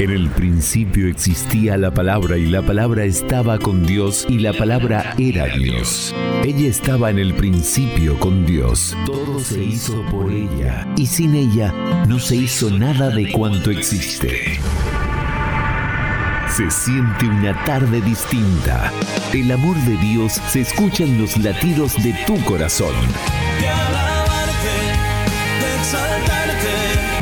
En el principio existía la palabra y la palabra estaba con Dios y la palabra era Dios. Ella estaba en el principio con Dios. Todo se hizo por ella y sin ella no se hizo nada de cuanto existe. Se siente una tarde distinta. El amor de Dios se escucha en los latidos de tu corazón.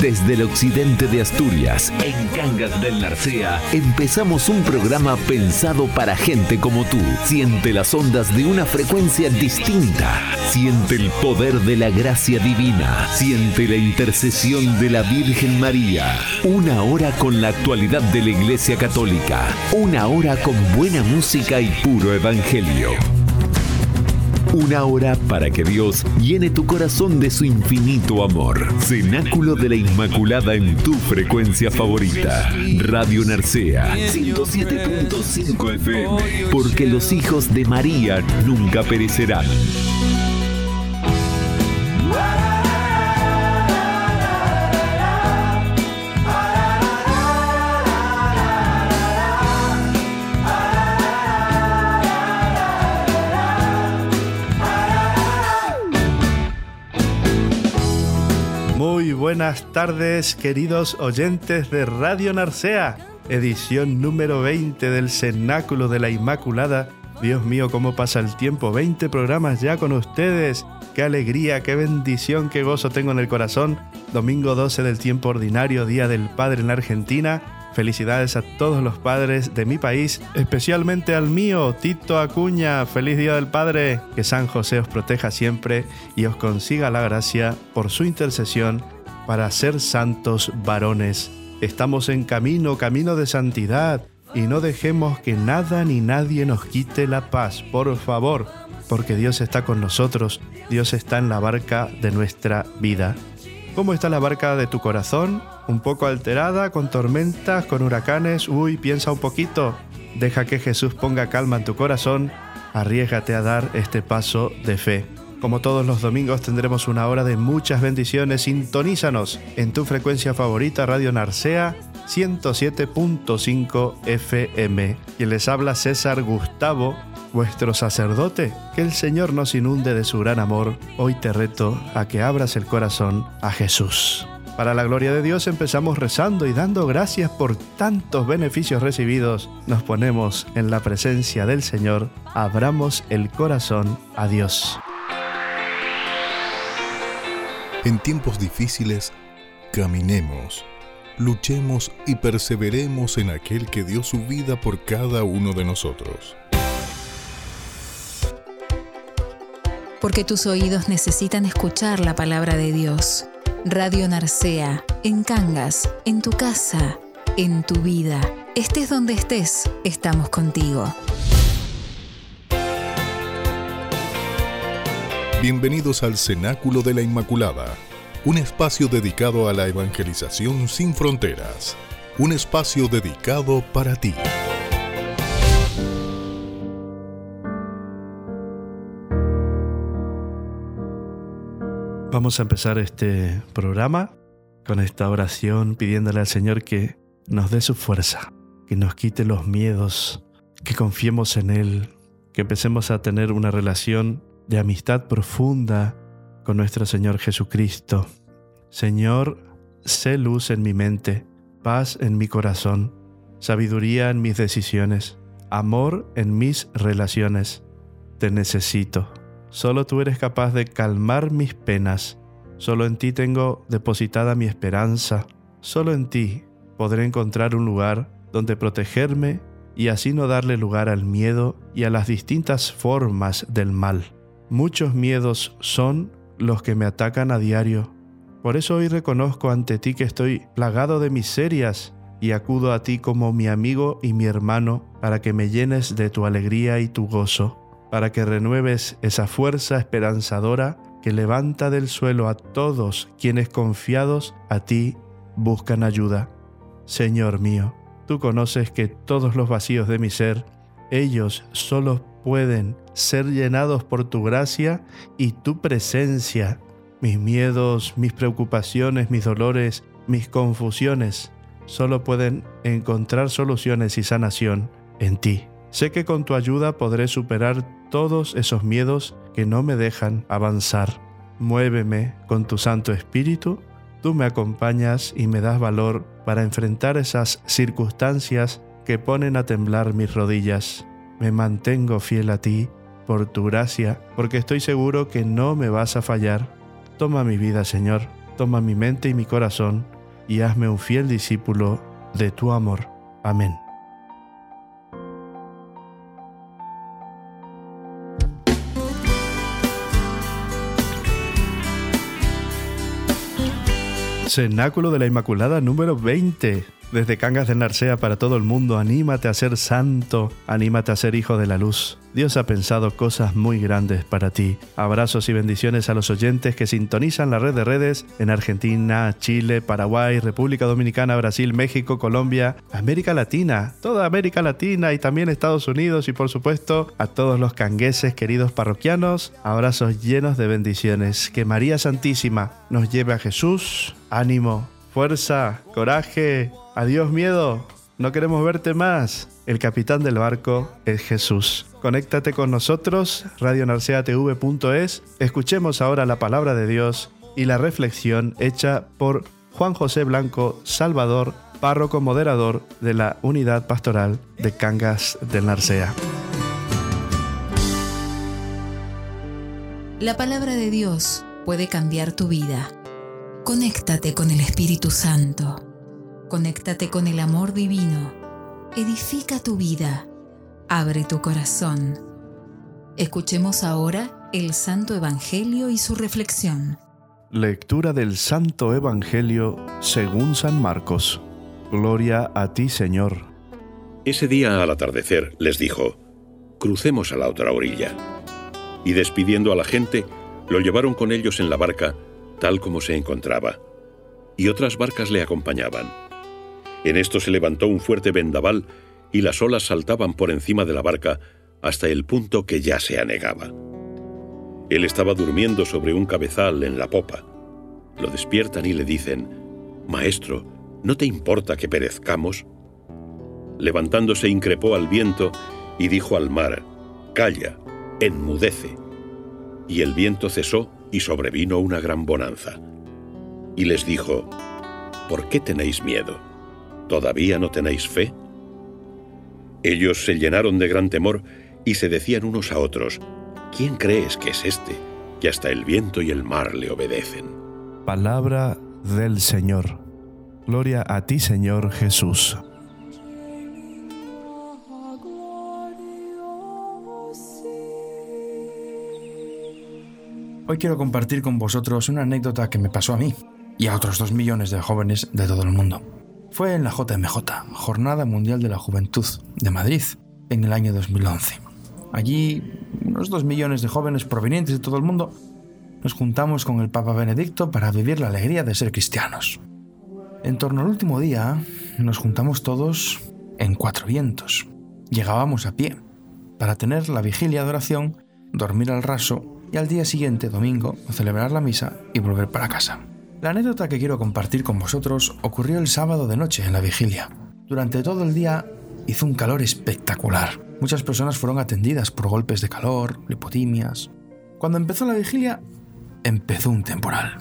Desde el occidente de Asturias, en Cangas del Narcea, empezamos un programa pensado para gente como tú. Siente las ondas de una frecuencia distinta. Siente el poder de la gracia divina. Siente la intercesión de la Virgen María. Una hora con la actualidad de la Iglesia Católica. Una hora con buena música y puro evangelio. Una hora para que Dios llene tu corazón de su infinito amor. Cenáculo de la Inmaculada en tu frecuencia favorita. Radio Narcea 107.5 FM. Porque los hijos de María nunca perecerán. Buenas tardes, queridos oyentes de Radio Narcea, edición número 20 del Cenáculo de la Inmaculada. Dios mío, cómo pasa el tiempo, 20 programas ya con ustedes. Qué alegría, qué bendición, qué gozo tengo en el corazón. Domingo 12 del tiempo ordinario, Día del Padre en Argentina. Felicidades a todos los padres de mi país, especialmente al mío, Tito Acuña. Feliz Día del Padre. Que San José os proteja siempre y os consiga la gracia por su intercesión para ser santos varones. Estamos en camino, camino de santidad, y no dejemos que nada ni nadie nos quite la paz, por favor, porque Dios está con nosotros, Dios está en la barca de nuestra vida. ¿Cómo está la barca de tu corazón? Un poco alterada, con tormentas, con huracanes. Uy, piensa un poquito. Deja que Jesús ponga calma en tu corazón. Arriesgate a dar este paso de fe. Como todos los domingos tendremos una hora de muchas bendiciones. Sintonízanos en tu frecuencia favorita Radio Narcea 107.5 FM. Quien les habla César Gustavo, vuestro sacerdote. Que el Señor nos inunde de su gran amor. Hoy te reto a que abras el corazón a Jesús. Para la gloria de Dios empezamos rezando y dando gracias por tantos beneficios recibidos. Nos ponemos en la presencia del Señor. Abramos el corazón a Dios. En tiempos difíciles, caminemos, luchemos y perseveremos en aquel que dio su vida por cada uno de nosotros. Porque tus oídos necesitan escuchar la palabra de Dios. Radio Narcea, en Cangas, en tu casa, en tu vida. Estés donde estés, estamos contigo. Bienvenidos al Cenáculo de la Inmaculada, un espacio dedicado a la evangelización sin fronteras, un espacio dedicado para ti. Vamos a empezar este programa con esta oración pidiéndole al Señor que nos dé su fuerza, que nos quite los miedos, que confiemos en Él, que empecemos a tener una relación de amistad profunda con nuestro Señor Jesucristo. Señor, sé luz en mi mente, paz en mi corazón, sabiduría en mis decisiones, amor en mis relaciones. Te necesito. Solo tú eres capaz de calmar mis penas. Solo en ti tengo depositada mi esperanza. Solo en ti podré encontrar un lugar donde protegerme y así no darle lugar al miedo y a las distintas formas del mal. Muchos miedos son los que me atacan a diario. Por eso hoy reconozco ante ti que estoy plagado de miserias y acudo a ti como mi amigo y mi hermano para que me llenes de tu alegría y tu gozo, para que renueves esa fuerza esperanzadora que levanta del suelo a todos quienes confiados a ti buscan ayuda. Señor mío, tú conoces que todos los vacíos de mi ser, ellos solo pueden ser llenados por tu gracia y tu presencia. Mis miedos, mis preocupaciones, mis dolores, mis confusiones, solo pueden encontrar soluciones y sanación en ti. Sé que con tu ayuda podré superar todos esos miedos que no me dejan avanzar. Muéveme con tu Santo Espíritu, tú me acompañas y me das valor para enfrentar esas circunstancias que ponen a temblar mis rodillas. Me mantengo fiel a ti por tu gracia, porque estoy seguro que no me vas a fallar. Toma mi vida, Señor, toma mi mente y mi corazón, y hazme un fiel discípulo de tu amor. Amén. Cenáculo de la Inmaculada número 20. Desde Cangas de Narcea para todo el mundo, anímate a ser santo, anímate a ser hijo de la luz. Dios ha pensado cosas muy grandes para ti. Abrazos y bendiciones a los oyentes que sintonizan la red de redes en Argentina, Chile, Paraguay, República Dominicana, Brasil, México, Colombia, América Latina, toda América Latina y también Estados Unidos y por supuesto a todos los cangueses queridos parroquianos. Abrazos llenos de bendiciones. Que María Santísima nos lleve a Jesús. Ánimo, fuerza, coraje. Adiós miedo. No queremos verte más. El capitán del barco es Jesús. Conéctate con nosotros, radionarceatv.es. Escuchemos ahora la palabra de Dios y la reflexión hecha por Juan José Blanco Salvador, párroco moderador de la Unidad Pastoral de Cangas del Narcea. La palabra de Dios puede cambiar tu vida. Conéctate con el Espíritu Santo. Conéctate con el amor divino. Edifica tu vida. Abre tu corazón. Escuchemos ahora el Santo Evangelio y su reflexión. Lectura del Santo Evangelio según San Marcos. Gloria a ti, Señor. Ese día al atardecer les dijo, crucemos a la otra orilla. Y despidiendo a la gente, lo llevaron con ellos en la barca, tal como se encontraba. Y otras barcas le acompañaban. En esto se levantó un fuerte vendaval y las olas saltaban por encima de la barca hasta el punto que ya se anegaba. Él estaba durmiendo sobre un cabezal en la popa. Lo despiertan y le dicen, Maestro, ¿no te importa que perezcamos? Levantándose increpó al viento y dijo al mar, Calla, enmudece. Y el viento cesó y sobrevino una gran bonanza. Y les dijo, ¿por qué tenéis miedo? ¿Todavía no tenéis fe? Ellos se llenaron de gran temor y se decían unos a otros, ¿quién crees que es este, que hasta el viento y el mar le obedecen? Palabra del Señor. Gloria a ti, Señor Jesús. Hoy quiero compartir con vosotros una anécdota que me pasó a mí y a otros dos millones de jóvenes de todo el mundo. Fue en la JMJ, Jornada Mundial de la Juventud de Madrid, en el año 2011. Allí, unos dos millones de jóvenes provenientes de todo el mundo nos juntamos con el Papa Benedicto para vivir la alegría de ser cristianos. En torno al último día, nos juntamos todos en cuatro vientos. Llegábamos a pie para tener la vigilia de oración, dormir al raso y al día siguiente, domingo, celebrar la misa y volver para casa. La anécdota que quiero compartir con vosotros ocurrió el sábado de noche en la vigilia. Durante todo el día hizo un calor espectacular. Muchas personas fueron atendidas por golpes de calor, lipotimias. Cuando empezó la vigilia, empezó un temporal.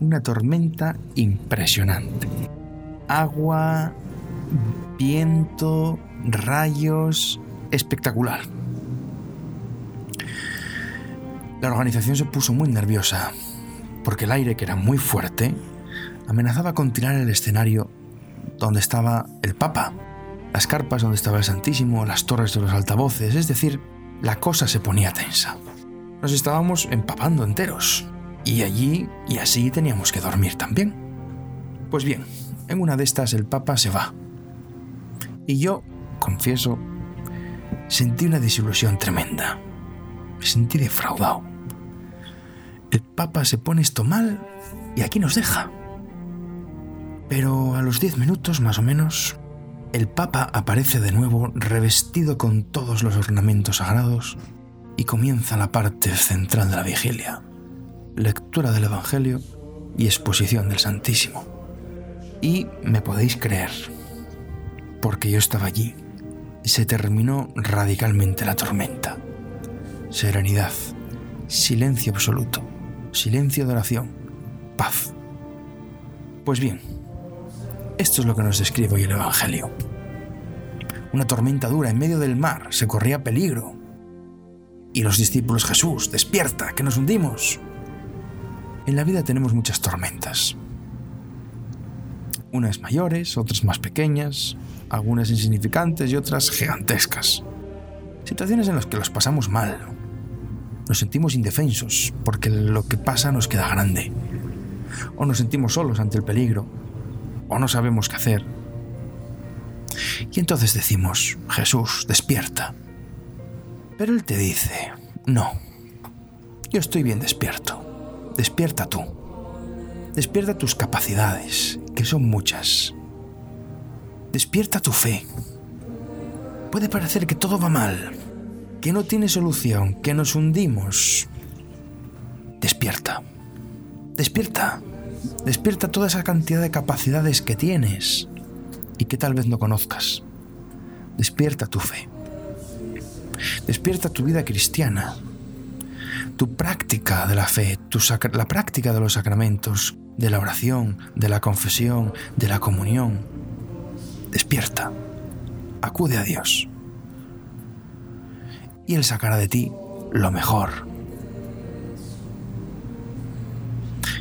Una tormenta impresionante. Agua, viento, rayos, espectacular. La organización se puso muy nerviosa porque el aire, que era muy fuerte, amenazaba con tirar el escenario donde estaba el Papa, las carpas donde estaba el Santísimo, las torres de los altavoces, es decir, la cosa se ponía tensa. Nos estábamos empapando enteros, y allí y así teníamos que dormir también. Pues bien, en una de estas el Papa se va. Y yo, confieso, sentí una desilusión tremenda. Me sentí defraudado. El Papa se pone esto mal y aquí nos deja. Pero a los diez minutos más o menos, el Papa aparece de nuevo revestido con todos los ornamentos sagrados y comienza la parte central de la vigilia, lectura del Evangelio y exposición del Santísimo. Y me podéis creer, porque yo estaba allí. Se terminó radicalmente la tormenta. Serenidad, silencio absoluto, silencio de oración, paz. Pues bien, esto es lo que nos describe hoy el Evangelio. Una tormenta dura en medio del mar, se corría peligro. Y los discípulos, Jesús, despierta, que nos hundimos. En la vida tenemos muchas tormentas. Unas mayores, otras más pequeñas, algunas insignificantes y otras gigantescas. Situaciones en las que los pasamos mal. Nos sentimos indefensos porque lo que pasa nos queda grande. O nos sentimos solos ante el peligro. O no sabemos qué hacer. Y entonces decimos, Jesús, despierta. Pero Él te dice, no, yo estoy bien despierto. Despierta tú. Despierta tus capacidades, que son muchas. Despierta tu fe. Puede parecer que todo va mal, que no tiene solución, que nos hundimos. Despierta. Despierta. Despierta toda esa cantidad de capacidades que tienes y que tal vez no conozcas. Despierta tu fe. Despierta tu vida cristiana, tu práctica de la fe, la práctica de los sacramentos, de la oración, de la confesión, de la comunión. Despierta, acude a Dios. Y Él sacará de ti lo mejor.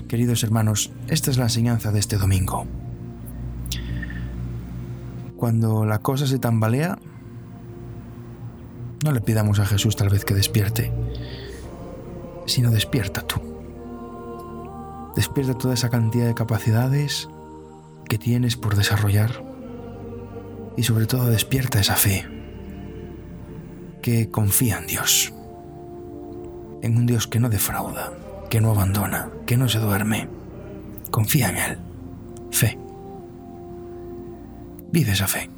Queridos hermanos, esta es la enseñanza de este domingo. Cuando la cosa se tambalea, no le pidamos a Jesús tal vez que despierte, sino despierta tú. Despierta toda esa cantidad de capacidades que tienes por desarrollar y sobre todo despierta esa fe confía en Dios, en un Dios que no defrauda, que no abandona, que no se duerme. Confía en Él. Fe. Vive esa fe.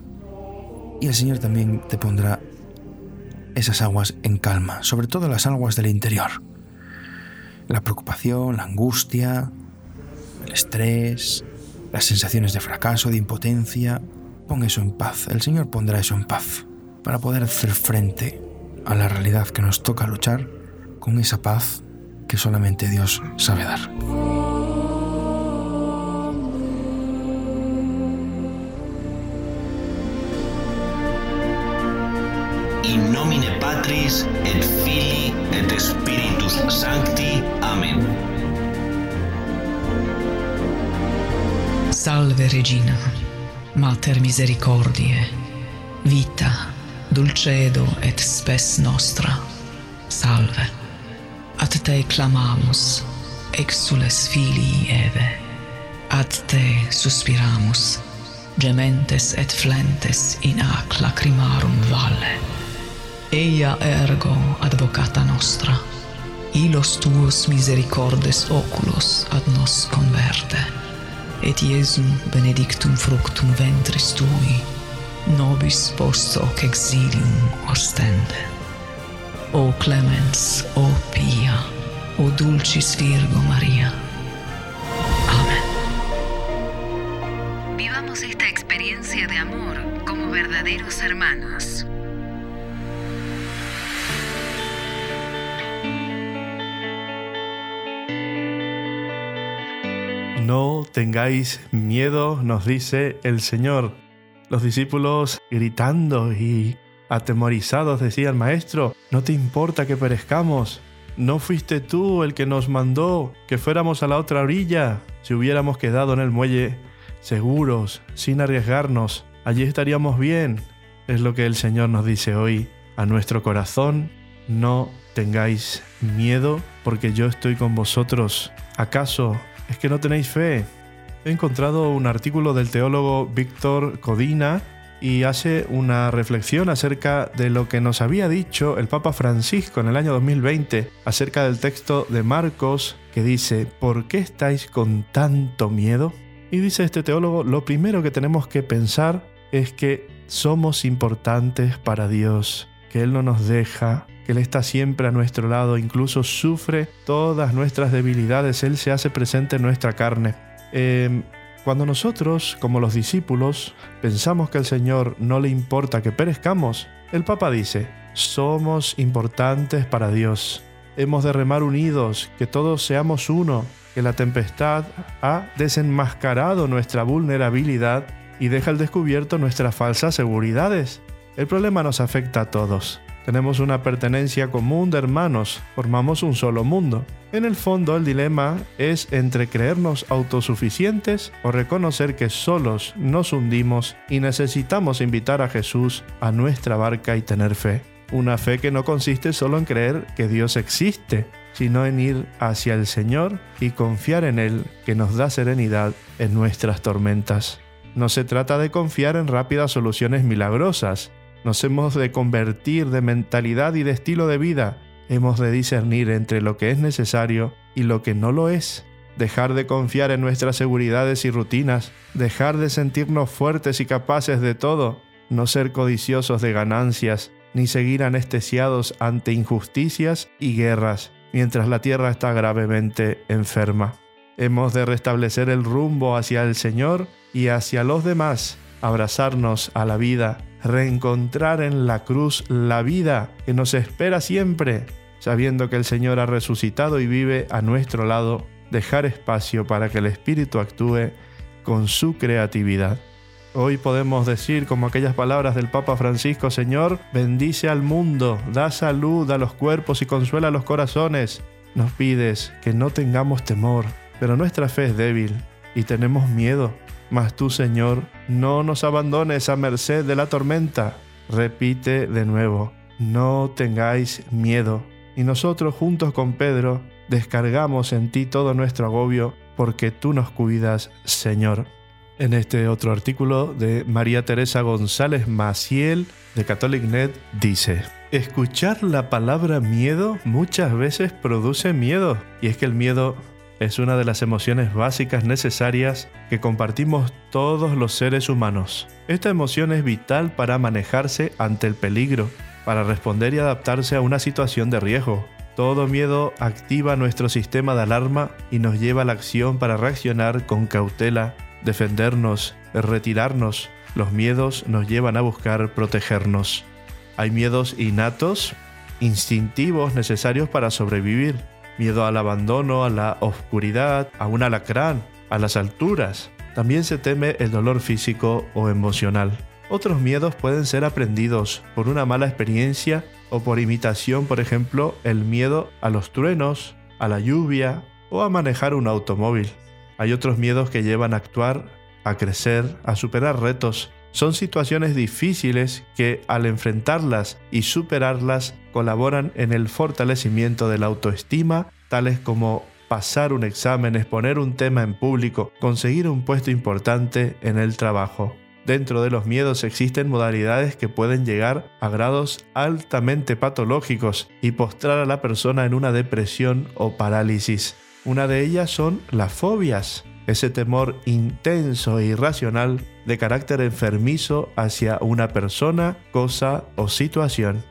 Y el Señor también te pondrá esas aguas en calma, sobre todo las aguas del interior. La preocupación, la angustia, el estrés, las sensaciones de fracaso, de impotencia. Pon eso en paz. El Señor pondrá eso en paz para poder hacer frente a la realidad que nos toca luchar con esa paz que solamente Dios sabe dar. In nomine Patris et Filii et Spiritus Sancti. Amen. Salve Regina, Mater misericordiae, vita, dulcedo et spes nostra, salve. Ad te clamamus, exules filii Eve, ad te suspiramus, gementes et flentes in ac lacrimarum valle. Eia ergo advocata nostra, ilos tuos misericordes oculos ad nos converte, et Iesum benedictum fructum ventris tui, nobis post hoc exilium ostende. O clemens, o pia, o dulcis Virgo Maria. Amén. Vivamos esta experiencia de amor como verdaderos hermanos. No tengáis miedo, nos dice el Señor. Los discípulos gritando y atemorizados decían, Maestro, ¿no te importa que perezcamos? ¿No fuiste tú el que nos mandó que fuéramos a la otra orilla? Si hubiéramos quedado en el muelle seguros, sin arriesgarnos, allí estaríamos bien. Es lo que el Señor nos dice hoy a nuestro corazón. No tengáis miedo porque yo estoy con vosotros. ¿Acaso es que no tenéis fe? He encontrado un artículo del teólogo Víctor Codina y hace una reflexión acerca de lo que nos había dicho el Papa Francisco en el año 2020 acerca del texto de Marcos que dice, ¿por qué estáis con tanto miedo? Y dice este teólogo, lo primero que tenemos que pensar es que somos importantes para Dios, que Él no nos deja, que Él está siempre a nuestro lado, incluso sufre todas nuestras debilidades, Él se hace presente en nuestra carne. Eh, Cuando nosotros, como los discípulos, pensamos que al Señor no le importa que perezcamos, el Papa dice, somos importantes para Dios. Hemos de remar unidos, que todos seamos uno, que la tempestad ha desenmascarado nuestra vulnerabilidad y deja al descubierto nuestras falsas seguridades. El problema nos afecta a todos. Tenemos una pertenencia común de hermanos, formamos un solo mundo. En el fondo el dilema es entre creernos autosuficientes o reconocer que solos nos hundimos y necesitamos invitar a Jesús a nuestra barca y tener fe. Una fe que no consiste solo en creer que Dios existe, sino en ir hacia el Señor y confiar en Él que nos da serenidad en nuestras tormentas. No se trata de confiar en rápidas soluciones milagrosas, nos hemos de convertir de mentalidad y de estilo de vida. Hemos de discernir entre lo que es necesario y lo que no lo es. Dejar de confiar en nuestras seguridades y rutinas. Dejar de sentirnos fuertes y capaces de todo. No ser codiciosos de ganancias, ni seguir anestesiados ante injusticias y guerras, mientras la tierra está gravemente enferma. Hemos de restablecer el rumbo hacia el Señor y hacia los demás, abrazarnos a la vida reencontrar en la cruz la vida que nos espera siempre, sabiendo que el Señor ha resucitado y vive a nuestro lado, dejar espacio para que el Espíritu actúe con su creatividad. Hoy podemos decir como aquellas palabras del Papa Francisco, Señor, bendice al mundo, da salud a los cuerpos y consuela a los corazones. Nos pides que no tengamos temor, pero nuestra fe es débil y tenemos miedo. Mas tú, Señor, no nos abandones a merced de la tormenta. Repite de nuevo, no tengáis miedo. Y nosotros juntos con Pedro descargamos en ti todo nuestro agobio, porque tú nos cuidas, Señor. En este otro artículo de María Teresa González Maciel de CatholicNet dice, Escuchar la palabra miedo muchas veces produce miedo, y es que el miedo es una de las emociones básicas necesarias que compartimos todos los seres humanos. Esta emoción es vital para manejarse ante el peligro, para responder y adaptarse a una situación de riesgo. Todo miedo activa nuestro sistema de alarma y nos lleva a la acción para reaccionar con cautela, defendernos, retirarnos. Los miedos nos llevan a buscar protegernos. Hay miedos innatos, instintivos necesarios para sobrevivir miedo al abandono, a la oscuridad, a un alacrán, a las alturas. También se teme el dolor físico o emocional. Otros miedos pueden ser aprendidos por una mala experiencia o por imitación, por ejemplo, el miedo a los truenos, a la lluvia o a manejar un automóvil. Hay otros miedos que llevan a actuar, a crecer, a superar retos. Son situaciones difíciles que al enfrentarlas y superarlas colaboran en el fortalecimiento de la autoestima, tales como pasar un examen, exponer un tema en público, conseguir un puesto importante en el trabajo. Dentro de los miedos existen modalidades que pueden llegar a grados altamente patológicos y postrar a la persona en una depresión o parálisis. Una de ellas son las fobias, ese temor intenso e irracional de carácter enfermizo hacia una persona, cosa o situación.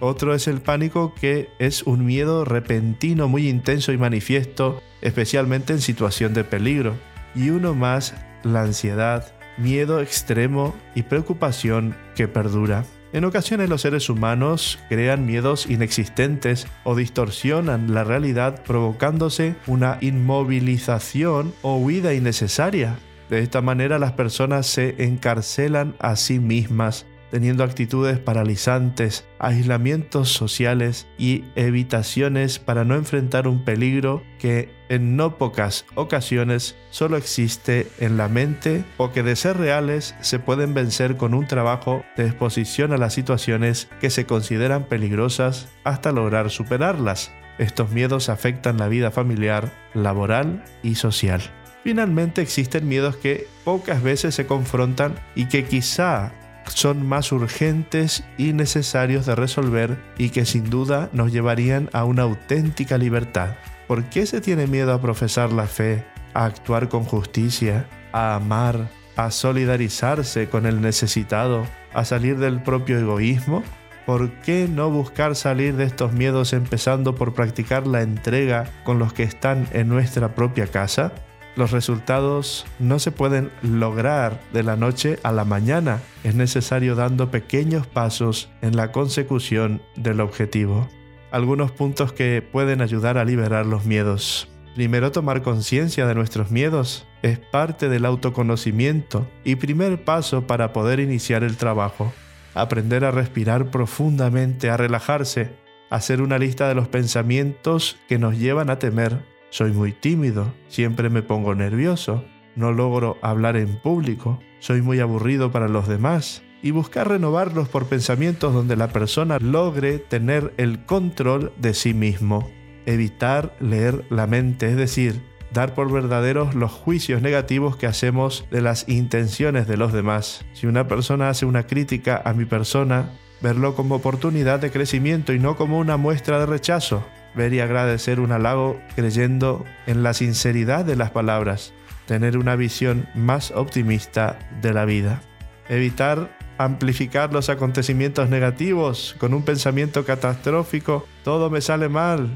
Otro es el pánico que es un miedo repentino muy intenso y manifiesto, especialmente en situación de peligro. Y uno más, la ansiedad, miedo extremo y preocupación que perdura. En ocasiones los seres humanos crean miedos inexistentes o distorsionan la realidad provocándose una inmovilización o huida innecesaria. De esta manera las personas se encarcelan a sí mismas teniendo actitudes paralizantes, aislamientos sociales y evitaciones para no enfrentar un peligro que en no pocas ocasiones solo existe en la mente o que de ser reales se pueden vencer con un trabajo de exposición a las situaciones que se consideran peligrosas hasta lograr superarlas. Estos miedos afectan la vida familiar, laboral y social. Finalmente existen miedos que pocas veces se confrontan y que quizá son más urgentes y necesarios de resolver y que sin duda nos llevarían a una auténtica libertad. ¿Por qué se tiene miedo a profesar la fe, a actuar con justicia, a amar, a solidarizarse con el necesitado, a salir del propio egoísmo? ¿Por qué no buscar salir de estos miedos empezando por practicar la entrega con los que están en nuestra propia casa? Los resultados no se pueden lograr de la noche a la mañana. Es necesario dando pequeños pasos en la consecución del objetivo. Algunos puntos que pueden ayudar a liberar los miedos. Primero, tomar conciencia de nuestros miedos es parte del autoconocimiento y primer paso para poder iniciar el trabajo. Aprender a respirar profundamente, a relajarse, hacer una lista de los pensamientos que nos llevan a temer. Soy muy tímido, siempre me pongo nervioso, no logro hablar en público, soy muy aburrido para los demás, y buscar renovarlos por pensamientos donde la persona logre tener el control de sí mismo evitar leer la mente, es decir, dar por verdaderos los juicios negativos que hacemos de las intenciones de los demás. Si una persona hace una crítica a mi persona, verlo como oportunidad de crecimiento y no como una muestra de rechazo. Ver y agradecer un halago creyendo en la sinceridad de las palabras. Tener una visión más optimista de la vida. Evitar amplificar los acontecimientos negativos con un pensamiento catastrófico. Todo me sale mal,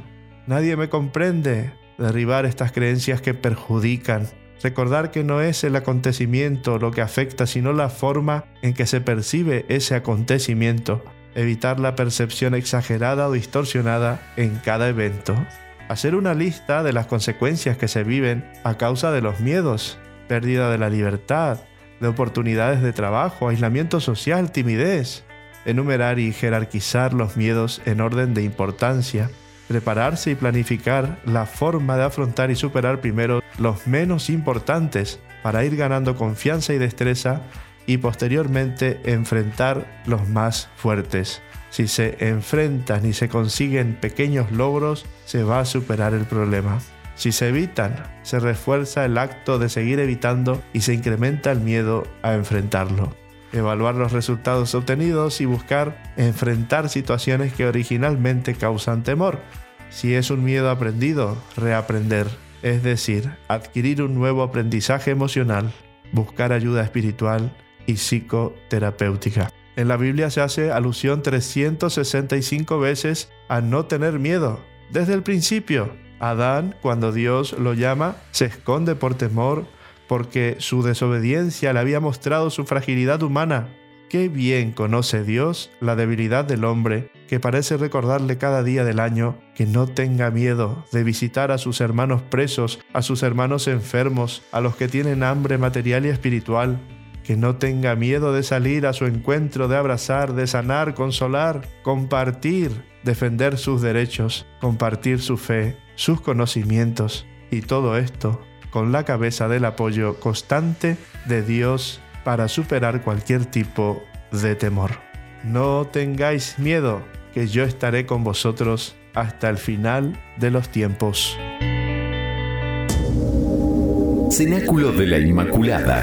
Nadie me comprende. Derribar estas creencias que perjudican. Recordar que no es el acontecimiento lo que afecta, sino la forma en que se percibe ese acontecimiento. Evitar la percepción exagerada o distorsionada en cada evento. Hacer una lista de las consecuencias que se viven a causa de los miedos, pérdida de la libertad, de oportunidades de trabajo, aislamiento social, timidez. Enumerar y jerarquizar los miedos en orden de importancia prepararse y planificar la forma de afrontar y superar primero los menos importantes para ir ganando confianza y destreza y posteriormente enfrentar los más fuertes. Si se enfrentan y se consiguen pequeños logros, se va a superar el problema. Si se evitan, se refuerza el acto de seguir evitando y se incrementa el miedo a enfrentarlo. Evaluar los resultados obtenidos y buscar enfrentar situaciones que originalmente causan temor si es un miedo aprendido, reaprender, es decir, adquirir un nuevo aprendizaje emocional, buscar ayuda espiritual y psicoterapéutica. En la Biblia se hace alusión 365 veces a no tener miedo. Desde el principio, Adán, cuando Dios lo llama, se esconde por temor porque su desobediencia le había mostrado su fragilidad humana Qué bien conoce Dios la debilidad del hombre, que parece recordarle cada día del año que no tenga miedo de visitar a sus hermanos presos, a sus hermanos enfermos, a los que tienen hambre material y espiritual, que no tenga miedo de salir a su encuentro, de abrazar, de sanar, consolar, compartir, defender sus derechos, compartir su fe, sus conocimientos y todo esto con la cabeza del apoyo constante de Dios para superar cualquier tipo de temor. No tengáis miedo, que yo estaré con vosotros hasta el final de los tiempos. Cenáculo de la Inmaculada.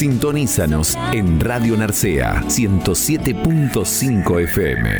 Sintonízanos en Radio Narcea 107.5 FM.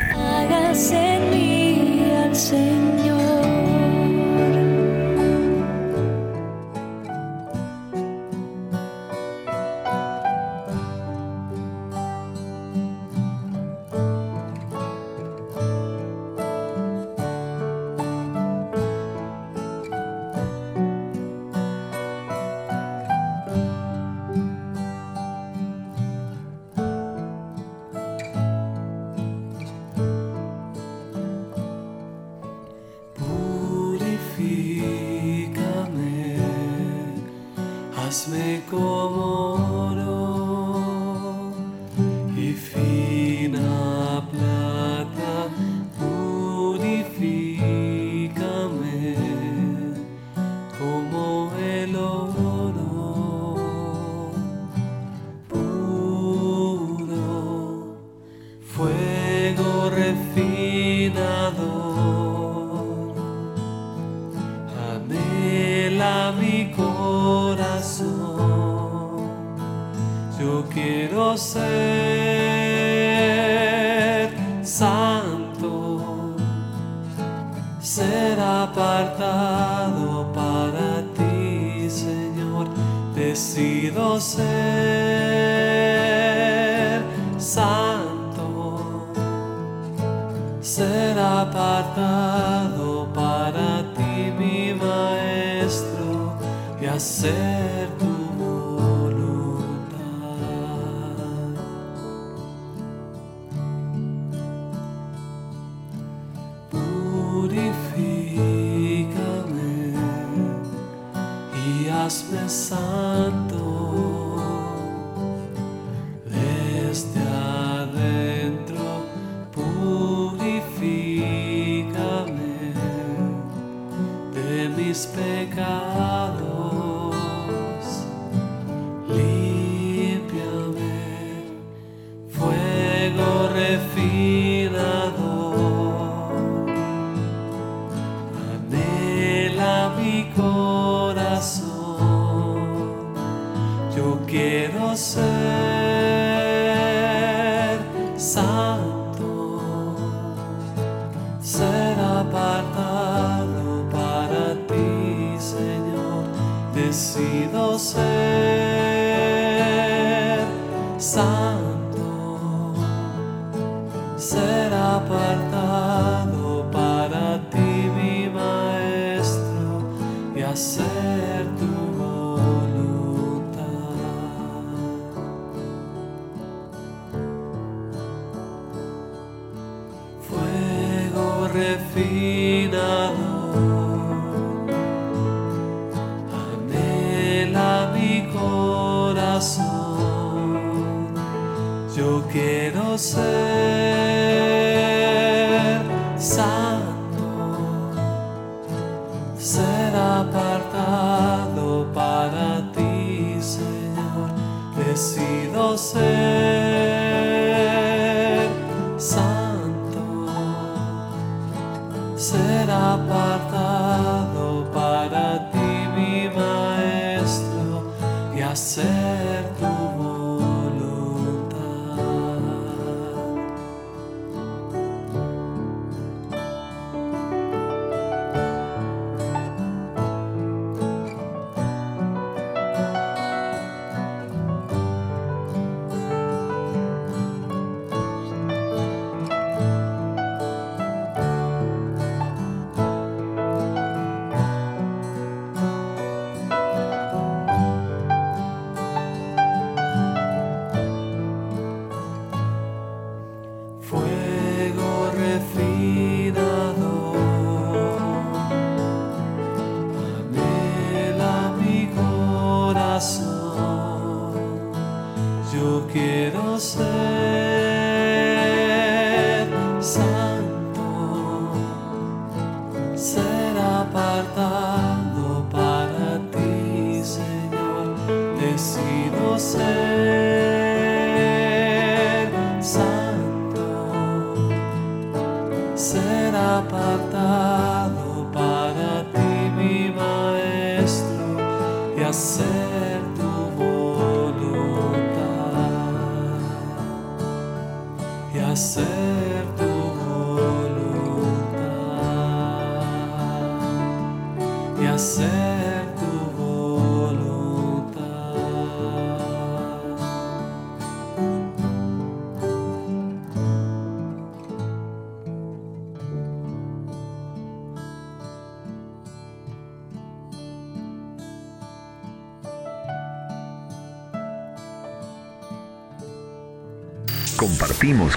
Quiero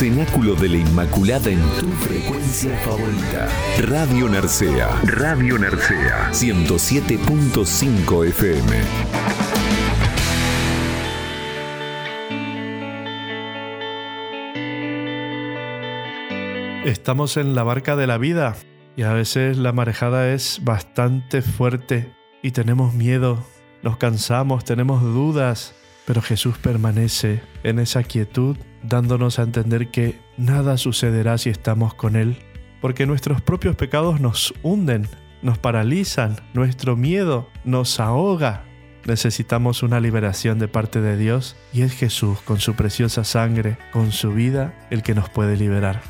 Cenáculo de la Inmaculada en tu frecuencia favorita. Radio Narcea. Radio Narcea. 107.5 FM. Estamos en la barca de la vida y a veces la marejada es bastante fuerte y tenemos miedo, nos cansamos, tenemos dudas, pero Jesús permanece en esa quietud dándonos a entender que nada sucederá si estamos con Él, porque nuestros propios pecados nos hunden, nos paralizan, nuestro miedo nos ahoga. Necesitamos una liberación de parte de Dios y es Jesús con su preciosa sangre, con su vida, el que nos puede liberar.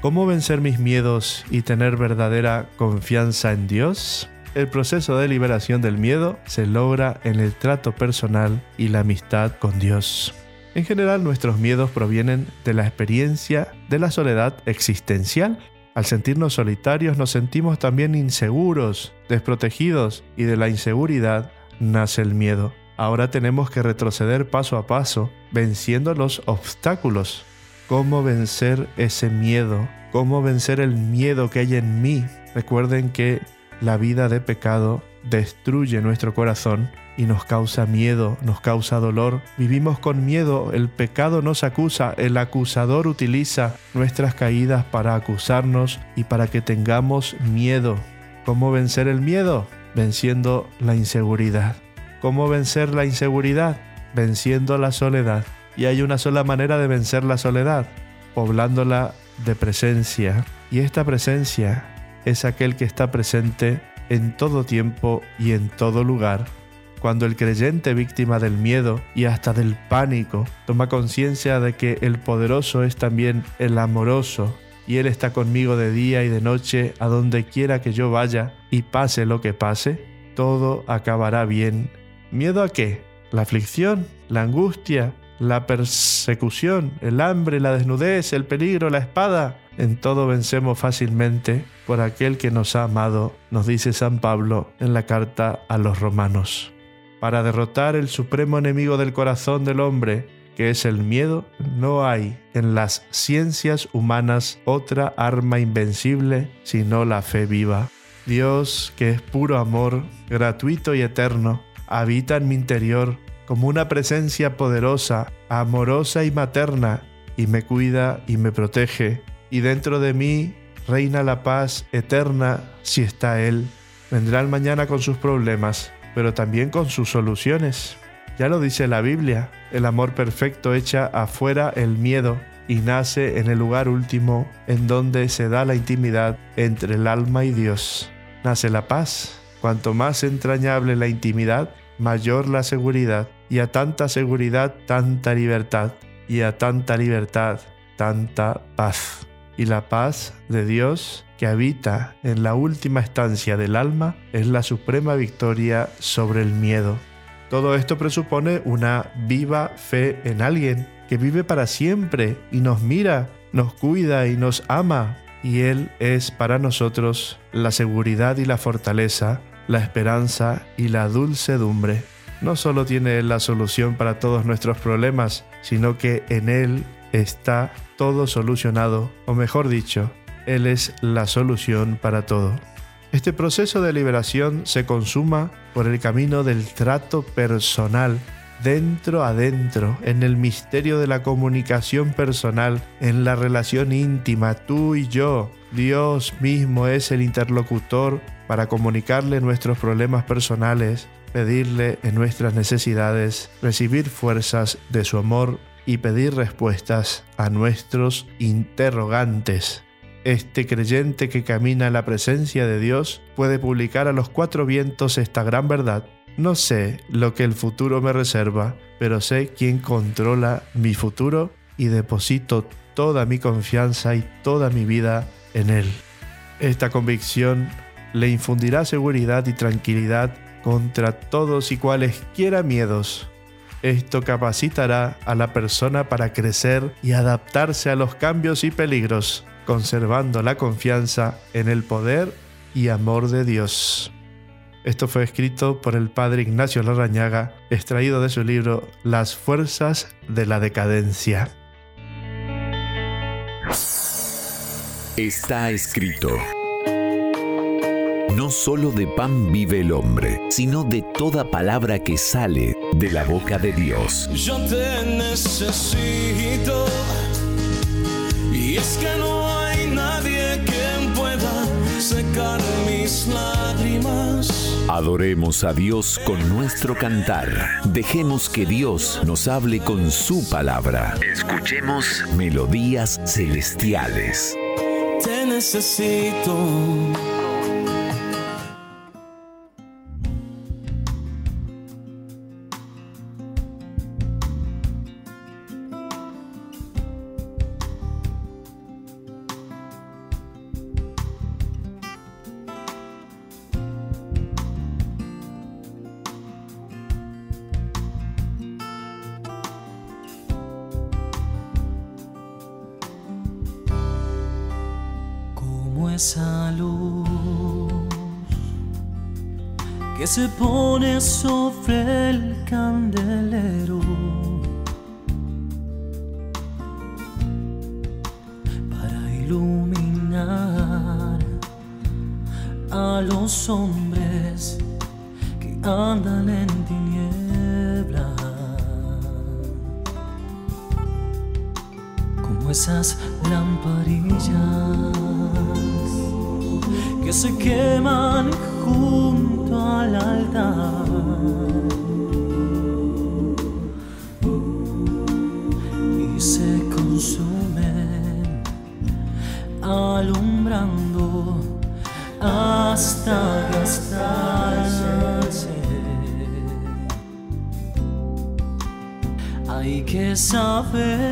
¿Cómo vencer mis miedos y tener verdadera confianza en Dios? El proceso de liberación del miedo se logra en el trato personal y la amistad con Dios. En general nuestros miedos provienen de la experiencia de la soledad existencial. Al sentirnos solitarios nos sentimos también inseguros, desprotegidos y de la inseguridad nace el miedo. Ahora tenemos que retroceder paso a paso, venciendo los obstáculos cómo vencer ese miedo, cómo vencer el miedo que hay en mí. Recuerden que la vida de pecado destruye nuestro corazón y nos causa miedo, nos causa dolor. Vivimos con miedo, el pecado nos acusa, el acusador utiliza nuestras caídas para acusarnos y para que tengamos miedo. ¿Cómo vencer el miedo? Venciendo la inseguridad. ¿Cómo vencer la inseguridad? Venciendo la soledad. Y hay una sola manera de vencer la soledad, poblándola de presencia. Y esta presencia es aquel que está presente en todo tiempo y en todo lugar. Cuando el creyente víctima del miedo y hasta del pánico toma conciencia de que el poderoso es también el amoroso y Él está conmigo de día y de noche a donde quiera que yo vaya y pase lo que pase, todo acabará bien. ¿Miedo a qué? ¿La aflicción? ¿La angustia? la persecución, el hambre, la desnudez, el peligro, la espada. En todo vencemos fácilmente por aquel que nos ha amado, nos dice San Pablo en la carta a los romanos. Para derrotar el supremo enemigo del corazón del hombre, que es el miedo, no hay en las ciencias humanas otra arma invencible sino la fe viva. Dios, que es puro amor, gratuito y eterno, habita en mi interior como una presencia poderosa, amorosa y materna, y me cuida y me protege, y dentro de mí reina la paz eterna si está Él. Vendrá el mañana con sus problemas, pero también con sus soluciones. Ya lo dice la Biblia, el amor perfecto echa afuera el miedo y nace en el lugar último en donde se da la intimidad entre el alma y Dios. Nace la paz. Cuanto más entrañable la intimidad, mayor la seguridad y a tanta seguridad, tanta libertad, y a tanta libertad, tanta paz. Y la paz de Dios que habita en la última estancia del alma es la suprema victoria sobre el miedo. Todo esto presupone una viva fe en alguien que vive para siempre y nos mira, nos cuida y nos ama. Y Él es para nosotros la seguridad y la fortaleza, la esperanza y la dulcedumbre no solo tiene la solución para todos nuestros problemas, sino que en Él está todo solucionado, o mejor dicho, Él es la solución para todo. Este proceso de liberación se consuma por el camino del trato personal, dentro a dentro, en el misterio de la comunicación personal, en la relación íntima, tú y yo. Dios mismo es el interlocutor para comunicarle nuestros problemas personales, pedirle en nuestras necesidades, recibir fuerzas de su amor y pedir respuestas a nuestros interrogantes. Este creyente que camina en la presencia de Dios puede publicar a los cuatro vientos esta gran verdad. No sé lo que el futuro me reserva, pero sé quién controla mi futuro y deposito toda mi confianza y toda mi vida en Él. Esta convicción le infundirá seguridad y tranquilidad contra todos y cualesquiera miedos. Esto capacitará a la persona para crecer y adaptarse a los cambios y peligros, conservando la confianza en el poder y amor de Dios. Esto fue escrito por el padre Ignacio Larrañaga, extraído de su libro Las fuerzas de la decadencia. Está escrito. No solo de pan vive el hombre, sino de toda palabra que sale de la boca de Dios. Yo te necesito y es que no hay nadie quien pueda secar mis lágrimas. Adoremos a Dios con nuestro cantar. Dejemos que Dios nos hable con su palabra. Escuchemos melodías celestiales. Te necesito. Esa luz que se pone sobre el candelero para iluminar a los hombres que andan en tinieblas. como esas lamparillas que se queman junto al altar. Y se consumen alumbrando hasta gastarse. Hay que saber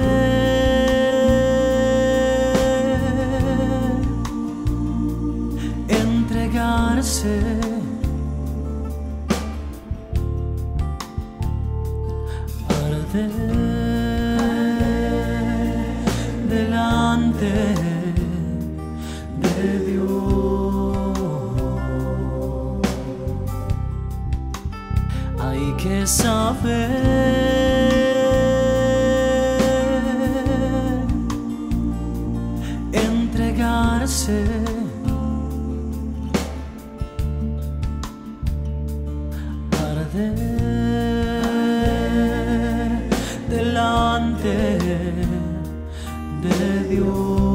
Dios.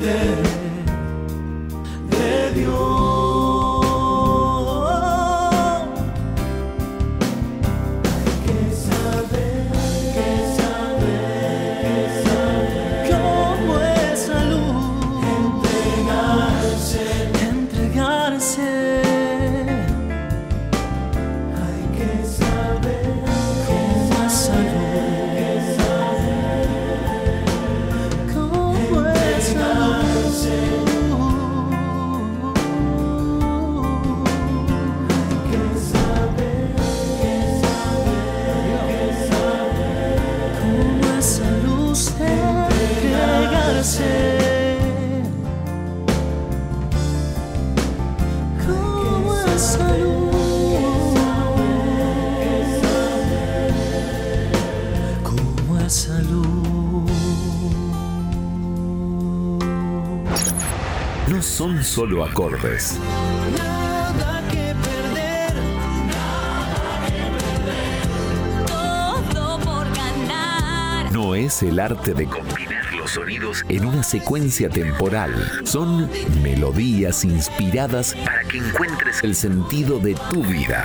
dead. Acordes. Nada que perder, Todo por ganar. No es el arte de combinar los sonidos en una secuencia temporal. Son melodías inspiradas para que encuentres el sentido de tu vida.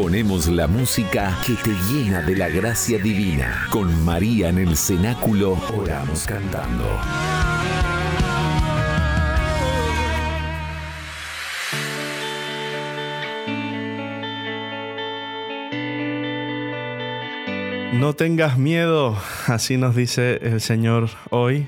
Ponemos la música que te llena de la gracia divina. Con María en el cenáculo oramos cantando. No tengas miedo, así nos dice el Señor hoy.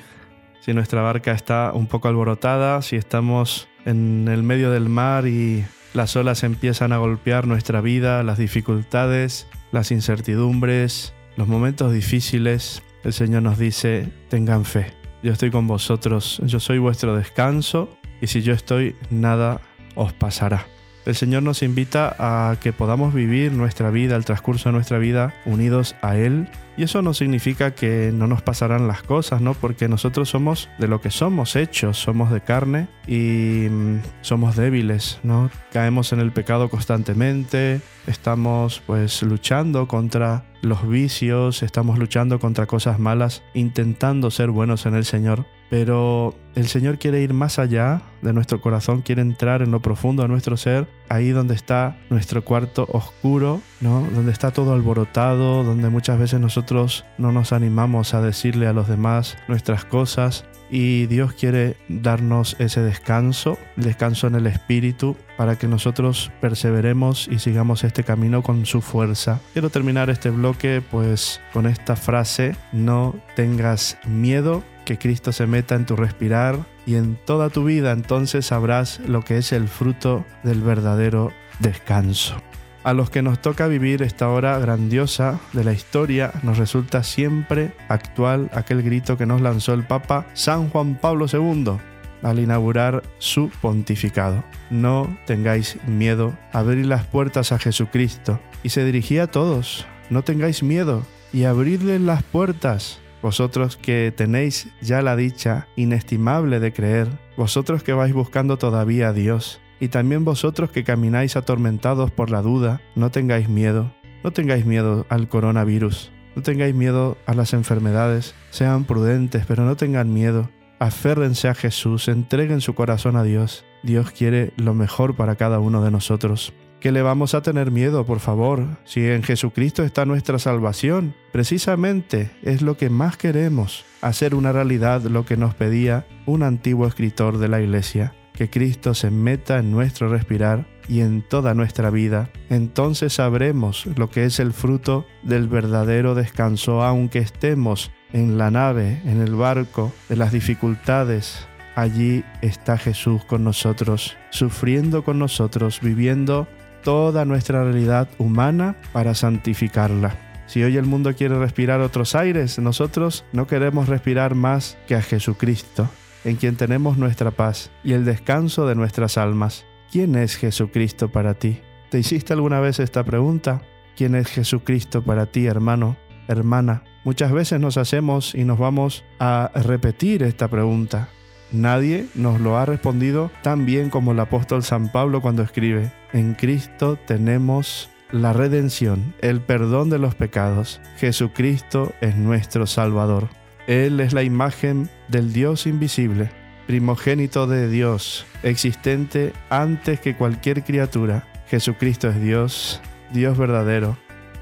Si nuestra barca está un poco alborotada, si estamos en el medio del mar y las olas empiezan a golpear nuestra vida, las dificultades, las incertidumbres, los momentos difíciles, el Señor nos dice, tengan fe. Yo estoy con vosotros, yo soy vuestro descanso y si yo estoy, nada os pasará. El Señor nos invita a que podamos vivir nuestra vida, el transcurso de nuestra vida unidos a Él. Y eso no significa que no nos pasarán las cosas, ¿no? Porque nosotros somos de lo que somos hechos, somos de carne y mm, somos débiles, ¿no? Caemos en el pecado constantemente, estamos pues luchando contra los vicios, estamos luchando contra cosas malas, intentando ser buenos en el Señor. Pero el Señor quiere ir más allá de nuestro corazón, quiere entrar en lo profundo de nuestro ser, ahí donde está nuestro cuarto oscuro, ¿no? Donde está todo alborotado, donde muchas veces nosotros no nos animamos a decirle a los demás nuestras cosas. Y Dios quiere darnos ese descanso, descanso en el espíritu, para que nosotros perseveremos y sigamos este camino con su fuerza. Quiero terminar este bloque pues con esta frase, no tengas miedo, que Cristo se meta en tu respirar y en toda tu vida entonces sabrás lo que es el fruto del verdadero descanso. A los que nos toca vivir esta hora grandiosa de la historia, nos resulta siempre actual aquel grito que nos lanzó el Papa San Juan Pablo II al inaugurar su pontificado. No tengáis miedo, abrid las puertas a Jesucristo. Y se dirigía a todos, no tengáis miedo y abridle las puertas vosotros que tenéis ya la dicha inestimable de creer, vosotros que vais buscando todavía a Dios, y también vosotros que camináis atormentados por la duda, no tengáis miedo, no tengáis miedo al coronavirus, no tengáis miedo a las enfermedades, sean prudentes, pero no tengan miedo, aférrense a Jesús, entreguen su corazón a Dios, Dios quiere lo mejor para cada uno de nosotros. ¿Qué le vamos a tener miedo, por favor? Si en Jesucristo está nuestra salvación, precisamente es lo que más queremos, hacer una realidad lo que nos pedía un antiguo escritor de la Iglesia, que Cristo se meta en nuestro respirar y en toda nuestra vida. Entonces sabremos lo que es el fruto del verdadero descanso, aunque estemos en la nave, en el barco, de las dificultades, allí está Jesús con nosotros, sufriendo con nosotros, viviendo toda nuestra realidad humana para santificarla. Si hoy el mundo quiere respirar otros aires, nosotros no queremos respirar más que a Jesucristo, en quien tenemos nuestra paz y el descanso de nuestras almas. ¿Quién es Jesucristo para ti? ¿Te hiciste alguna vez esta pregunta? ¿Quién es Jesucristo para ti, hermano, hermana? Muchas veces nos hacemos y nos vamos a repetir esta pregunta. Nadie nos lo ha respondido tan bien como el apóstol San Pablo cuando escribe, en Cristo tenemos la redención, el perdón de los pecados. Jesucristo es nuestro Salvador. Él es la imagen del Dios invisible, primogénito de Dios, existente antes que cualquier criatura. Jesucristo es Dios, Dios verdadero,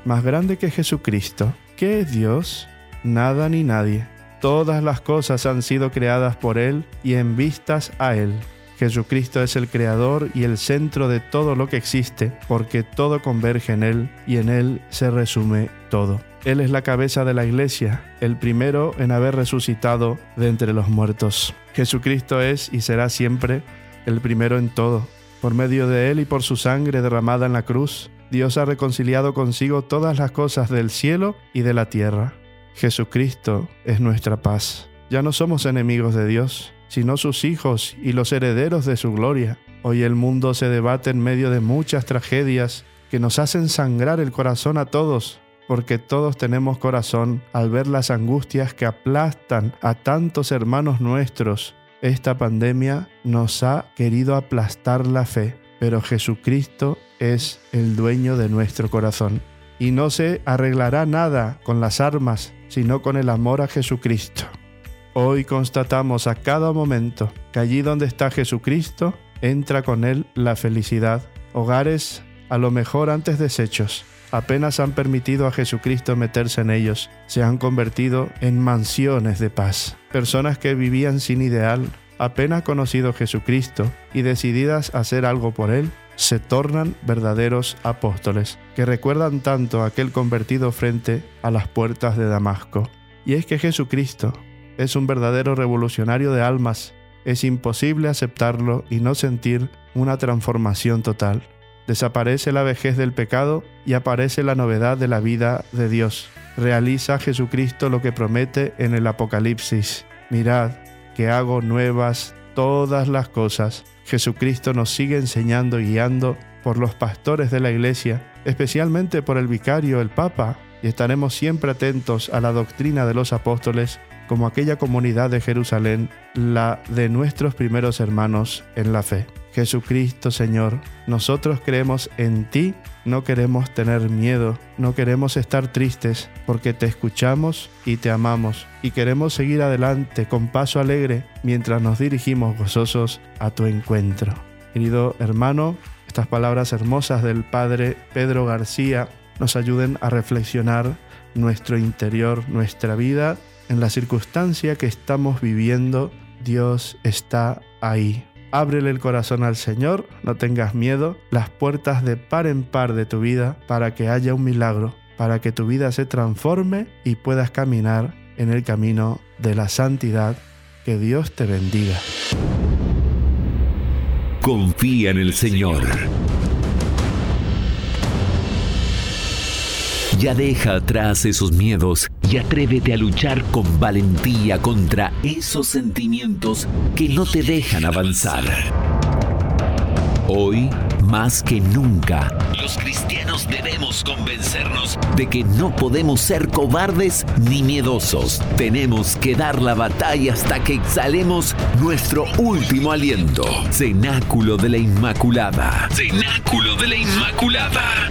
más grande que Jesucristo. ¿Qué es Dios? Nada ni nadie. Todas las cosas han sido creadas por Él y en vistas a Él. Jesucristo es el creador y el centro de todo lo que existe, porque todo converge en Él y en Él se resume todo. Él es la cabeza de la iglesia, el primero en haber resucitado de entre los muertos. Jesucristo es y será siempre el primero en todo. Por medio de Él y por su sangre derramada en la cruz, Dios ha reconciliado consigo todas las cosas del cielo y de la tierra. Jesucristo es nuestra paz. Ya no somos enemigos de Dios, sino sus hijos y los herederos de su gloria. Hoy el mundo se debate en medio de muchas tragedias que nos hacen sangrar el corazón a todos, porque todos tenemos corazón al ver las angustias que aplastan a tantos hermanos nuestros. Esta pandemia nos ha querido aplastar la fe, pero Jesucristo es el dueño de nuestro corazón. Y no se arreglará nada con las armas, sino con el amor a Jesucristo. Hoy constatamos a cada momento que allí donde está Jesucristo, entra con él la felicidad. Hogares a lo mejor antes deshechos, apenas han permitido a Jesucristo meterse en ellos, se han convertido en mansiones de paz. Personas que vivían sin ideal, apenas conocido Jesucristo y decididas a hacer algo por Él, se tornan verdaderos apóstoles, que recuerdan tanto aquel convertido frente a las puertas de Damasco. Y es que Jesucristo es un verdadero revolucionario de almas. Es imposible aceptarlo y no sentir una transformación total. Desaparece la vejez del pecado y aparece la novedad de la vida de Dios. Realiza Jesucristo lo que promete en el Apocalipsis. Mirad que hago nuevas todas las cosas. Jesucristo nos sigue enseñando y guiando por los pastores de la iglesia, especialmente por el vicario, el Papa, y estaremos siempre atentos a la doctrina de los apóstoles como aquella comunidad de Jerusalén, la de nuestros primeros hermanos en la fe. Jesucristo Señor, nosotros creemos en ti, no queremos tener miedo, no queremos estar tristes, porque te escuchamos y te amamos, y queremos seguir adelante con paso alegre mientras nos dirigimos gozosos a tu encuentro. Querido hermano, estas palabras hermosas del Padre Pedro García nos ayuden a reflexionar nuestro interior, nuestra vida, en la circunstancia que estamos viviendo, Dios está ahí. Ábrele el corazón al Señor, no tengas miedo, las puertas de par en par de tu vida para que haya un milagro, para que tu vida se transforme y puedas caminar en el camino de la santidad. Que Dios te bendiga. Confía en el Señor. Ya deja atrás esos miedos y atrévete a luchar con valentía contra esos sentimientos que no te dejan avanzar. Hoy, más que nunca, los cristianos debemos convencernos de que no podemos ser cobardes ni miedosos. Tenemos que dar la batalla hasta que exhalemos nuestro último aliento. Cenáculo de la Inmaculada. Cenáculo de la Inmaculada.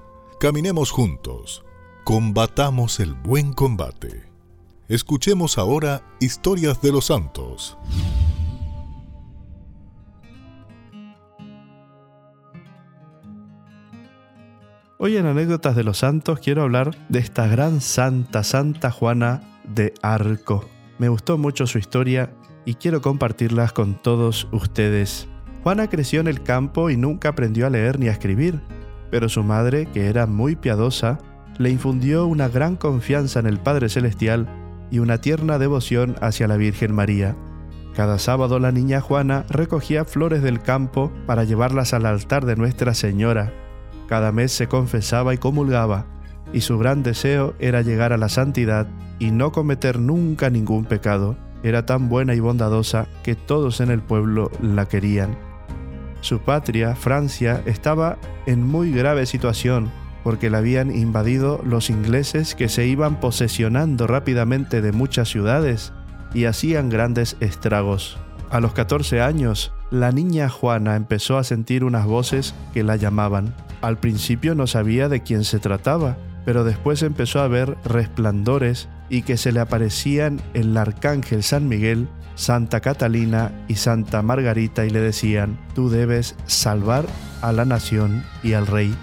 Caminemos juntos, combatamos el buen combate. Escuchemos ahora historias de los santos. Hoy en Anécdotas de los Santos quiero hablar de esta gran santa, Santa Juana de Arco. Me gustó mucho su historia y quiero compartirlas con todos ustedes. Juana creció en el campo y nunca aprendió a leer ni a escribir, pero su madre, que era muy piadosa, le infundió una gran confianza en el Padre Celestial y una tierna devoción hacia la Virgen María. Cada sábado la niña Juana recogía flores del campo para llevarlas al altar de Nuestra Señora. Cada mes se confesaba y comulgaba, y su gran deseo era llegar a la santidad y no cometer nunca ningún pecado. Era tan buena y bondadosa que todos en el pueblo la querían. Su patria, Francia, estaba en muy grave situación porque la habían invadido los ingleses que se iban posesionando rápidamente de muchas ciudades y hacían grandes estragos. A los 14 años, la niña Juana empezó a sentir unas voces que la llamaban. Al principio no sabía de quién se trataba, pero después empezó a ver resplandores y que se le aparecían el arcángel San Miguel, Santa Catalina y Santa Margarita y le decían, tú debes salvar a la nación y al rey.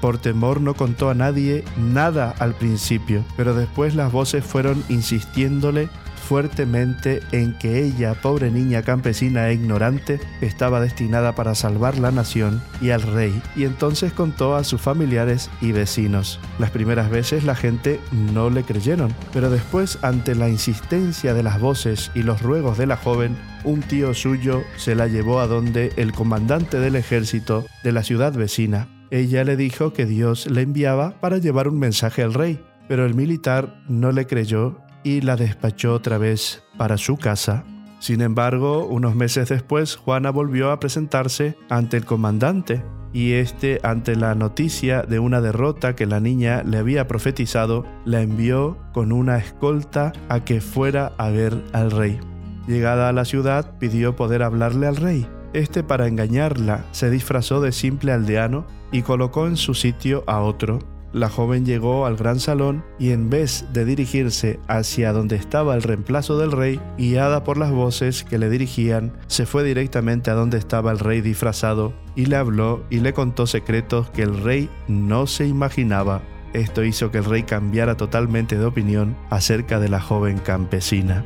Por temor no contó a nadie nada al principio, pero después las voces fueron insistiéndole fuertemente en que ella, pobre niña campesina e ignorante, estaba destinada para salvar la nación y al rey, y entonces contó a sus familiares y vecinos. Las primeras veces la gente no le creyeron, pero después, ante la insistencia de las voces y los ruegos de la joven, un tío suyo se la llevó a donde el comandante del ejército de la ciudad vecina. Ella le dijo que Dios le enviaba para llevar un mensaje al rey, pero el militar no le creyó y la despachó otra vez para su casa. Sin embargo, unos meses después, Juana volvió a presentarse ante el comandante y este, ante la noticia de una derrota que la niña le había profetizado, la envió con una escolta a que fuera a ver al rey. Llegada a la ciudad, pidió poder hablarle al rey. Este, para engañarla, se disfrazó de simple aldeano y colocó en su sitio a otro, la joven llegó al gran salón y en vez de dirigirse hacia donde estaba el reemplazo del rey, guiada por las voces que le dirigían, se fue directamente a donde estaba el rey disfrazado y le habló y le contó secretos que el rey no se imaginaba. Esto hizo que el rey cambiara totalmente de opinión acerca de la joven campesina.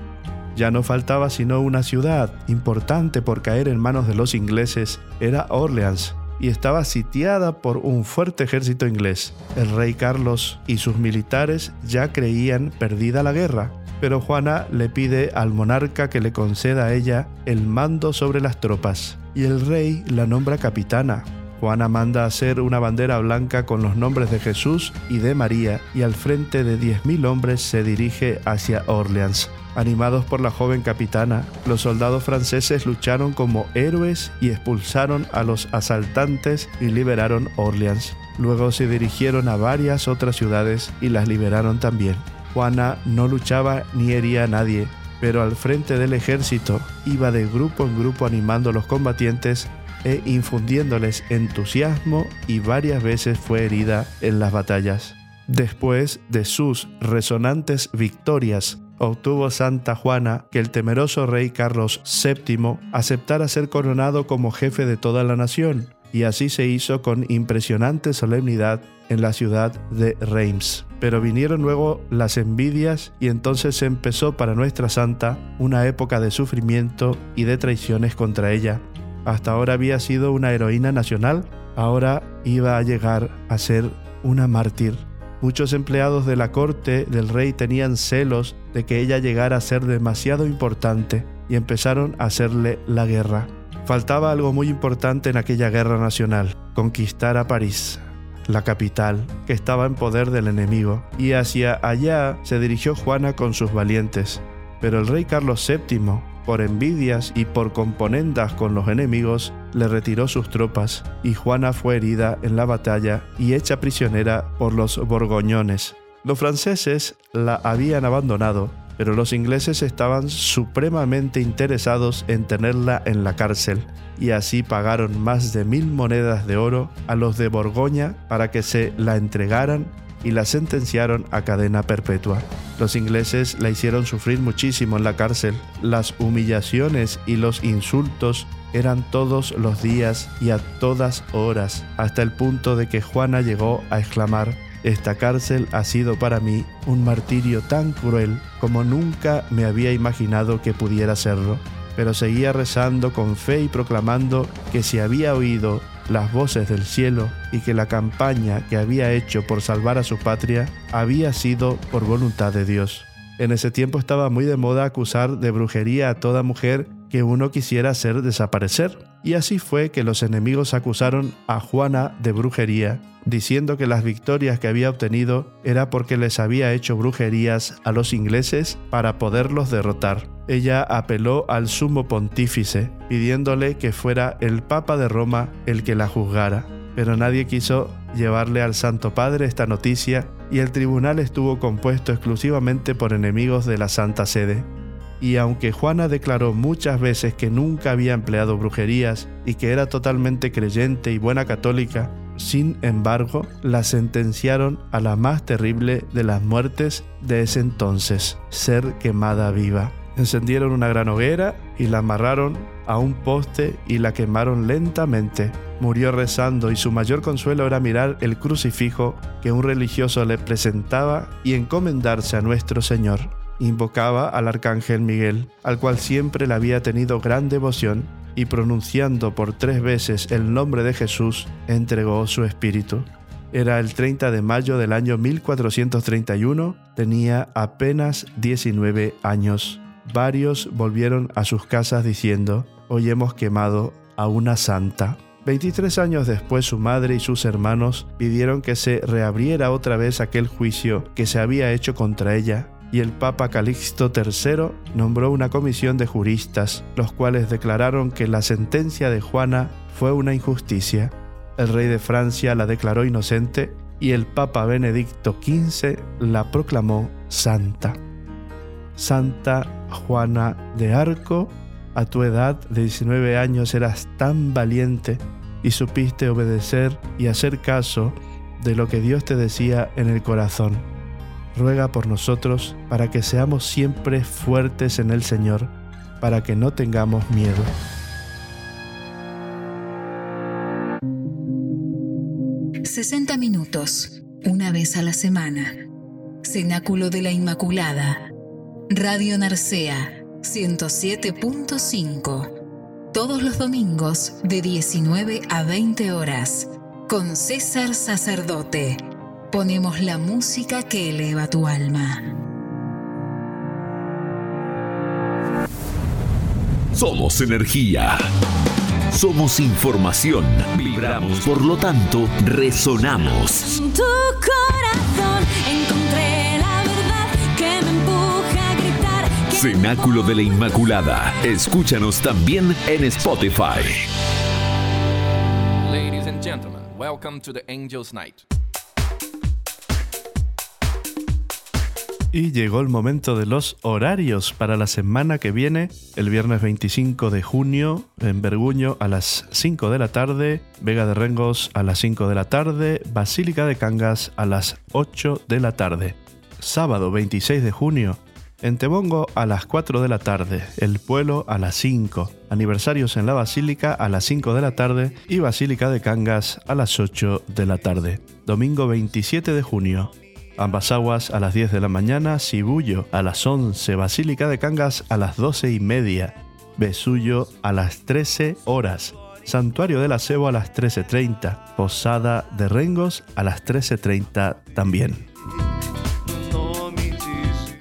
Ya no faltaba sino una ciudad importante por caer en manos de los ingleses, era Orleans, y estaba sitiada por un fuerte ejército inglés. El rey Carlos y sus militares ya creían perdida la guerra, pero Juana le pide al monarca que le conceda a ella el mando sobre las tropas, y el rey la nombra capitana. Juana manda hacer una bandera blanca con los nombres de Jesús y de María, y al frente de 10.000 hombres se dirige hacia Orleans. Animados por la joven capitana, los soldados franceses lucharon como héroes y expulsaron a los asaltantes y liberaron Orleans. Luego se dirigieron a varias otras ciudades y las liberaron también. Juana no luchaba ni hería a nadie, pero al frente del ejército iba de grupo en grupo animando a los combatientes e infundiéndoles entusiasmo y varias veces fue herida en las batallas. Después de sus resonantes victorias obtuvo Santa Juana que el temeroso rey Carlos VII aceptara ser coronado como jefe de toda la nación, y así se hizo con impresionante solemnidad en la ciudad de Reims. Pero vinieron luego las envidias y entonces se empezó para nuestra santa una época de sufrimiento y de traiciones contra ella. Hasta ahora había sido una heroína nacional, ahora iba a llegar a ser una mártir. Muchos empleados de la corte del rey tenían celos de que ella llegara a ser demasiado importante y empezaron a hacerle la guerra. Faltaba algo muy importante en aquella guerra nacional, conquistar a París, la capital, que estaba en poder del enemigo, y hacia allá se dirigió Juana con sus valientes. Pero el rey Carlos VII, por envidias y por componendas con los enemigos, le retiró sus tropas y Juana fue herida en la batalla y hecha prisionera por los borgoñones. Los franceses la habían abandonado, pero los ingleses estaban supremamente interesados en tenerla en la cárcel y así pagaron más de mil monedas de oro a los de Borgoña para que se la entregaran y la sentenciaron a cadena perpetua. Los ingleses la hicieron sufrir muchísimo en la cárcel. Las humillaciones y los insultos eran todos los días y a todas horas, hasta el punto de que Juana llegó a exclamar, esta cárcel ha sido para mí un martirio tan cruel como nunca me había imaginado que pudiera serlo. Pero seguía rezando con fe y proclamando que si había oído las voces del cielo y que la campaña que había hecho por salvar a su patria había sido por voluntad de Dios. En ese tiempo estaba muy de moda acusar de brujería a toda mujer que uno quisiera hacer desaparecer. Y así fue que los enemigos acusaron a Juana de brujería, diciendo que las victorias que había obtenido era porque les había hecho brujerías a los ingleses para poderlos derrotar. Ella apeló al sumo pontífice, pidiéndole que fuera el Papa de Roma el que la juzgara. Pero nadie quiso llevarle al Santo Padre esta noticia y el tribunal estuvo compuesto exclusivamente por enemigos de la Santa Sede. Y aunque Juana declaró muchas veces que nunca había empleado brujerías y que era totalmente creyente y buena católica, sin embargo, la sentenciaron a la más terrible de las muertes de ese entonces, ser quemada viva. Encendieron una gran hoguera y la amarraron a un poste y la quemaron lentamente. Murió rezando y su mayor consuelo era mirar el crucifijo que un religioso le presentaba y encomendarse a nuestro Señor. Invocaba al arcángel Miguel, al cual siempre le había tenido gran devoción, y pronunciando por tres veces el nombre de Jesús, entregó su espíritu. Era el 30 de mayo del año 1431, tenía apenas 19 años. Varios volvieron a sus casas diciendo, hoy hemos quemado a una santa. 23 años después su madre y sus hermanos pidieron que se reabriera otra vez aquel juicio que se había hecho contra ella y el Papa Calixto III nombró una comisión de juristas, los cuales declararon que la sentencia de Juana fue una injusticia. El rey de Francia la declaró inocente y el Papa Benedicto XV la proclamó santa. Santa Juana de Arco, a tu edad de 19 años eras tan valiente y supiste obedecer y hacer caso de lo que Dios te decía en el corazón ruega por nosotros para que seamos siempre fuertes en el Señor, para que no tengamos miedo. ...60 minutos, una vez a la semana. Cenáculo de la Inmaculada. Radio Narcea, 107.5. Todos los domingos de 19 a 20 horas. Con César Sacerdote ponemos la música que eleva tu alma. Somos energía. Somos información. Vibramos, por lo tanto, resonamos. En tu corazón encontré la verdad que me empuja a gritar. Cenáculo de la Inmaculada. Escúchanos también en Spotify. Ladies and gentlemen, welcome to the Angels Night. Y llegó el momento de los horarios para la semana que viene, el viernes 25 de junio, en Berguño a las 5 de la tarde, Vega de Rengos a las 5 de la tarde, Basílica de Cangas a las 8 de la tarde. Sábado 26 de junio, en Tebongo a las 4 de la tarde, El Pueblo a las 5, aniversarios en la Basílica a las 5 de la tarde y Basílica de Cangas a las 8 de la tarde. Domingo 27 de junio, Ambas aguas a las 10 de la mañana, Cibullo a las 11, Basílica de Cangas a las 12 y media, Besullo a las 13 horas, Santuario del Acebo a las 13.30, Posada de Rengos a las 13.30 también.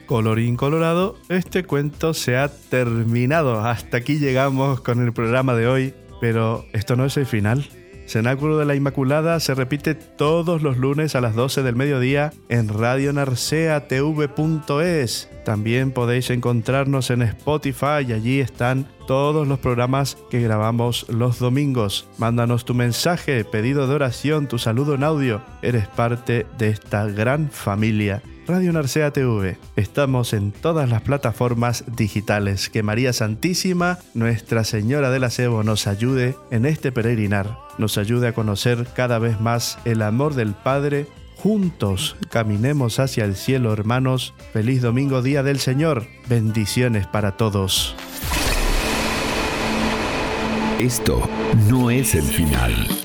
Colorín colorado, este cuento se ha terminado. Hasta aquí llegamos con el programa de hoy, pero esto no es el final. Cenáculo de la Inmaculada se repite todos los lunes a las 12 del mediodía en radionarceatv.es. También podéis encontrarnos en Spotify y allí están todos los programas que grabamos los domingos. Mándanos tu mensaje, pedido de oración, tu saludo en audio. Eres parte de esta gran familia. Radio Narcea TV. Estamos en todas las plataformas digitales. Que María Santísima, Nuestra Señora del Acebo, nos ayude en este peregrinar. Nos ayude a conocer cada vez más el amor del Padre. Juntos caminemos hacia el cielo, hermanos. Feliz domingo, Día del Señor. Bendiciones para todos. Esto no es el final.